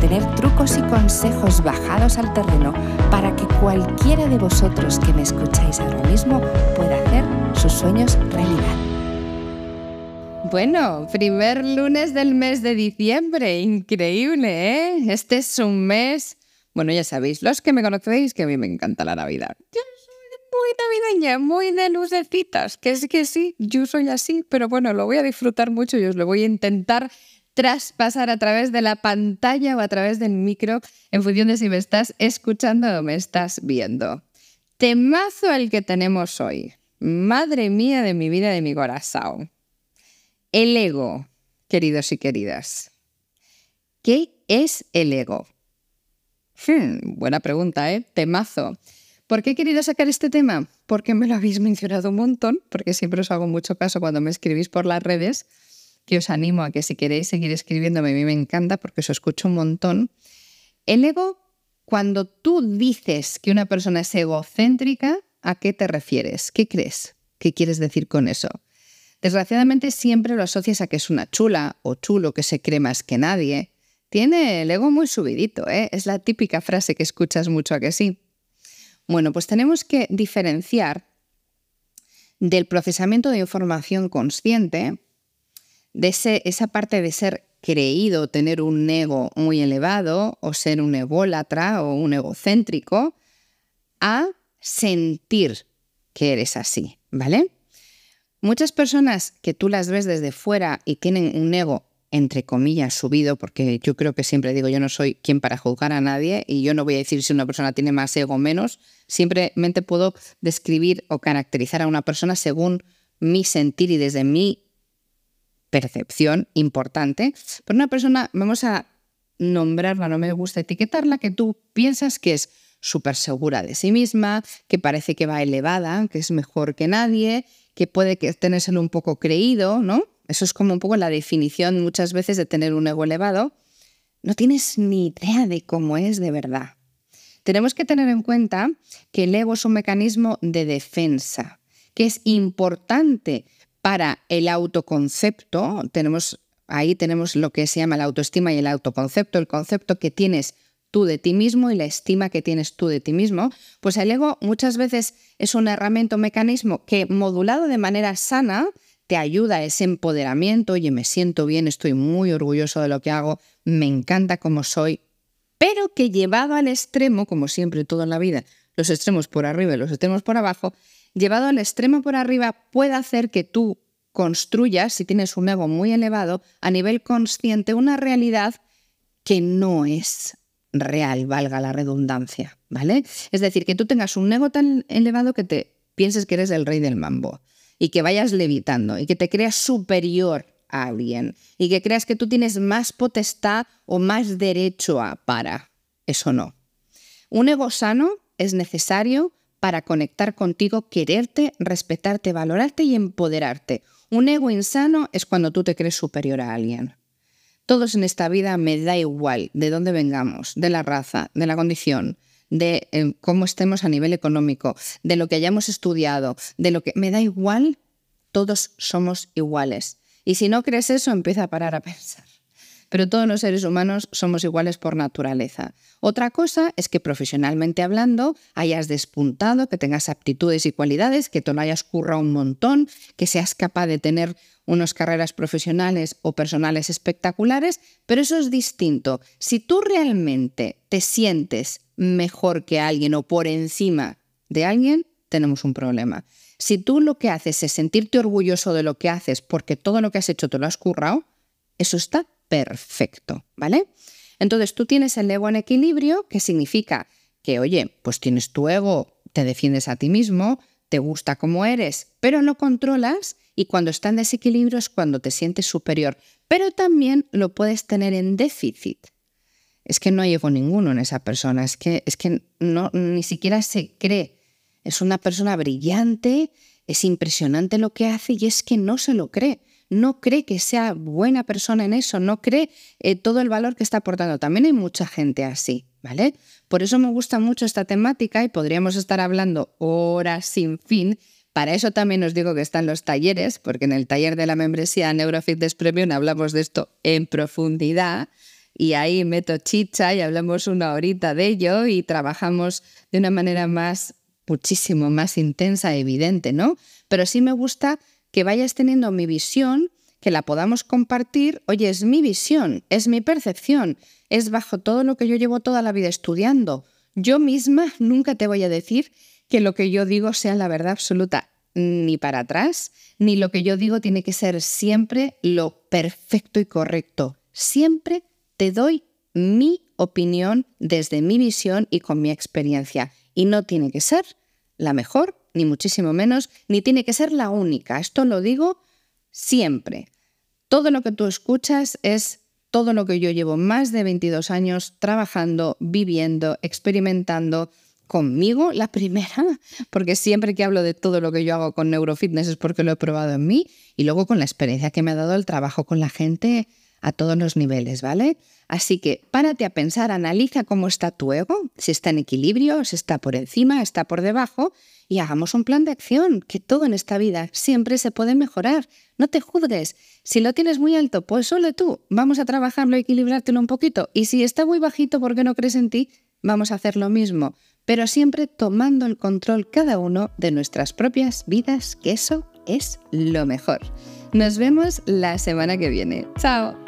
tener trucos y consejos bajados al terreno para que cualquiera de vosotros que me escucháis ahora mismo pueda hacer sus sueños realidad. Bueno, primer lunes del mes de diciembre, increíble, ¿eh? Este es un mes, bueno, ya sabéis, los que me conocéis, que a mí me encanta la Navidad. Yo soy muy navideña, muy de lucecitas, que es que sí, yo soy así, pero bueno, lo voy a disfrutar mucho y os lo voy a intentar traspasar a través de la pantalla o a través del micro, en función de si me estás escuchando o me estás viendo. Temazo el que tenemos hoy. Madre mía de mi vida, de mi corazón. El ego, queridos y queridas. ¿Qué es el ego? Hmm, buena pregunta, ¿eh? Temazo. ¿Por qué he querido sacar este tema? Porque me lo habéis mencionado un montón, porque siempre os hago mucho caso cuando me escribís por las redes, que os animo a que si queréis seguir escribiéndome, a mí me encanta porque os escucho un montón. El ego, cuando tú dices que una persona es egocéntrica, ¿a qué te refieres? ¿Qué crees? ¿Qué quieres decir con eso? Desgraciadamente siempre lo asocias a que es una chula o chulo que se cree más que nadie. Tiene el ego muy subidito, ¿eh? Es la típica frase que escuchas mucho a que sí. Bueno, pues tenemos que diferenciar del procesamiento de información consciente, de esa parte de ser creído, tener un ego muy elevado o ser un ególatra o un egocéntrico, a sentir que eres así, ¿vale? Muchas personas que tú las ves desde fuera y tienen un ego entre comillas subido, porque yo creo que siempre digo, yo no soy quien para juzgar a nadie y yo no voy a decir si una persona tiene más ego o menos, simplemente puedo describir o caracterizar a una persona según mi sentir y desde mi percepción importante. Pero una persona, vamos a nombrarla, no me gusta etiquetarla, que tú piensas que es súper segura de sí misma, que parece que va elevada, que es mejor que nadie, que puede tenérselo un poco creído, ¿no? Eso es como un poco la definición muchas veces de tener un ego elevado. No tienes ni idea de cómo es de verdad. Tenemos que tener en cuenta que el ego es un mecanismo de defensa, que es importante para el autoconcepto. Tenemos, ahí tenemos lo que se llama la autoestima y el autoconcepto, el concepto que tienes tú de ti mismo y la estima que tienes tú de ti mismo, pues el ego muchas veces es un herramienta, un mecanismo que modulado de manera sana te ayuda a ese empoderamiento, oye, me siento bien, estoy muy orgulloso de lo que hago, me encanta como soy, pero que llevado al extremo, como siempre todo en la vida, los extremos por arriba y los extremos por abajo, llevado al extremo por arriba puede hacer que tú construyas, si tienes un ego muy elevado, a nivel consciente, una realidad que no es real, valga la redundancia, ¿vale? Es decir, que tú tengas un ego tan elevado que te pienses que eres el rey del mambo y que vayas levitando y que te creas superior a alguien y que creas que tú tienes más potestad o más derecho a para. Eso no. Un ego sano es necesario para conectar contigo, quererte, respetarte, valorarte y empoderarte. Un ego insano es cuando tú te crees superior a alguien. Todos en esta vida me da igual de dónde vengamos, de la raza, de la condición, de eh, cómo estemos a nivel económico, de lo que hayamos estudiado, de lo que me da igual, todos somos iguales. Y si no crees eso, empieza a parar a pensar pero todos los seres humanos somos iguales por naturaleza. Otra cosa es que profesionalmente hablando hayas despuntado, que tengas aptitudes y cualidades, que te lo hayas currado un montón, que seas capaz de tener unas carreras profesionales o personales espectaculares, pero eso es distinto. Si tú realmente te sientes mejor que alguien o por encima de alguien, tenemos un problema. Si tú lo que haces es sentirte orgulloso de lo que haces porque todo lo que has hecho te lo has currado, eso está perfecto, ¿vale? Entonces tú tienes el ego en equilibrio, que significa que, oye, pues tienes tu ego, te defiendes a ti mismo, te gusta como eres, pero lo controlas y cuando está en desequilibrio es cuando te sientes superior, pero también lo puedes tener en déficit. Es que no hay ego ninguno en esa persona, es que, es que no, ni siquiera se cree es una persona brillante, es impresionante lo que hace y es que no se lo cree. No cree que sea buena persona en eso, no cree eh, todo el valor que está aportando. También hay mucha gente así, ¿vale? Por eso me gusta mucho esta temática y podríamos estar hablando horas sin fin. Para eso también os digo que están los talleres, porque en el taller de la membresía Neurofitness Premium hablamos de esto en profundidad y ahí meto chicha y hablamos una horita de ello y trabajamos de una manera más, muchísimo más intensa, evidente, ¿no? Pero sí me gusta que vayas teniendo mi visión, que la podamos compartir. Oye, es mi visión, es mi percepción, es bajo todo lo que yo llevo toda la vida estudiando. Yo misma nunca te voy a decir que lo que yo digo sea la verdad absoluta, ni para atrás, ni lo que yo digo tiene que ser siempre lo perfecto y correcto. Siempre te doy mi opinión desde mi visión y con mi experiencia. Y no tiene que ser la mejor, ni muchísimo menos, ni tiene que ser la única. Esto lo digo siempre. Todo lo que tú escuchas es todo lo que yo llevo más de 22 años trabajando, viviendo, experimentando conmigo, la primera, porque siempre que hablo de todo lo que yo hago con neurofitness es porque lo he probado en mí, y luego con la experiencia que me ha dado el trabajo con la gente a todos los niveles, ¿vale? Así que párate a pensar, analiza cómo está tu ego, si está en equilibrio, si está por encima, está por debajo, y hagamos un plan de acción, que todo en esta vida siempre se puede mejorar. No te juzgues. Si lo tienes muy alto, pues solo tú. Vamos a trabajarlo, equilibrártelo un poquito. Y si está muy bajito porque no crees en ti, vamos a hacer lo mismo. Pero siempre tomando el control cada uno de nuestras propias vidas, que eso es lo mejor. Nos vemos la semana que viene. Chao.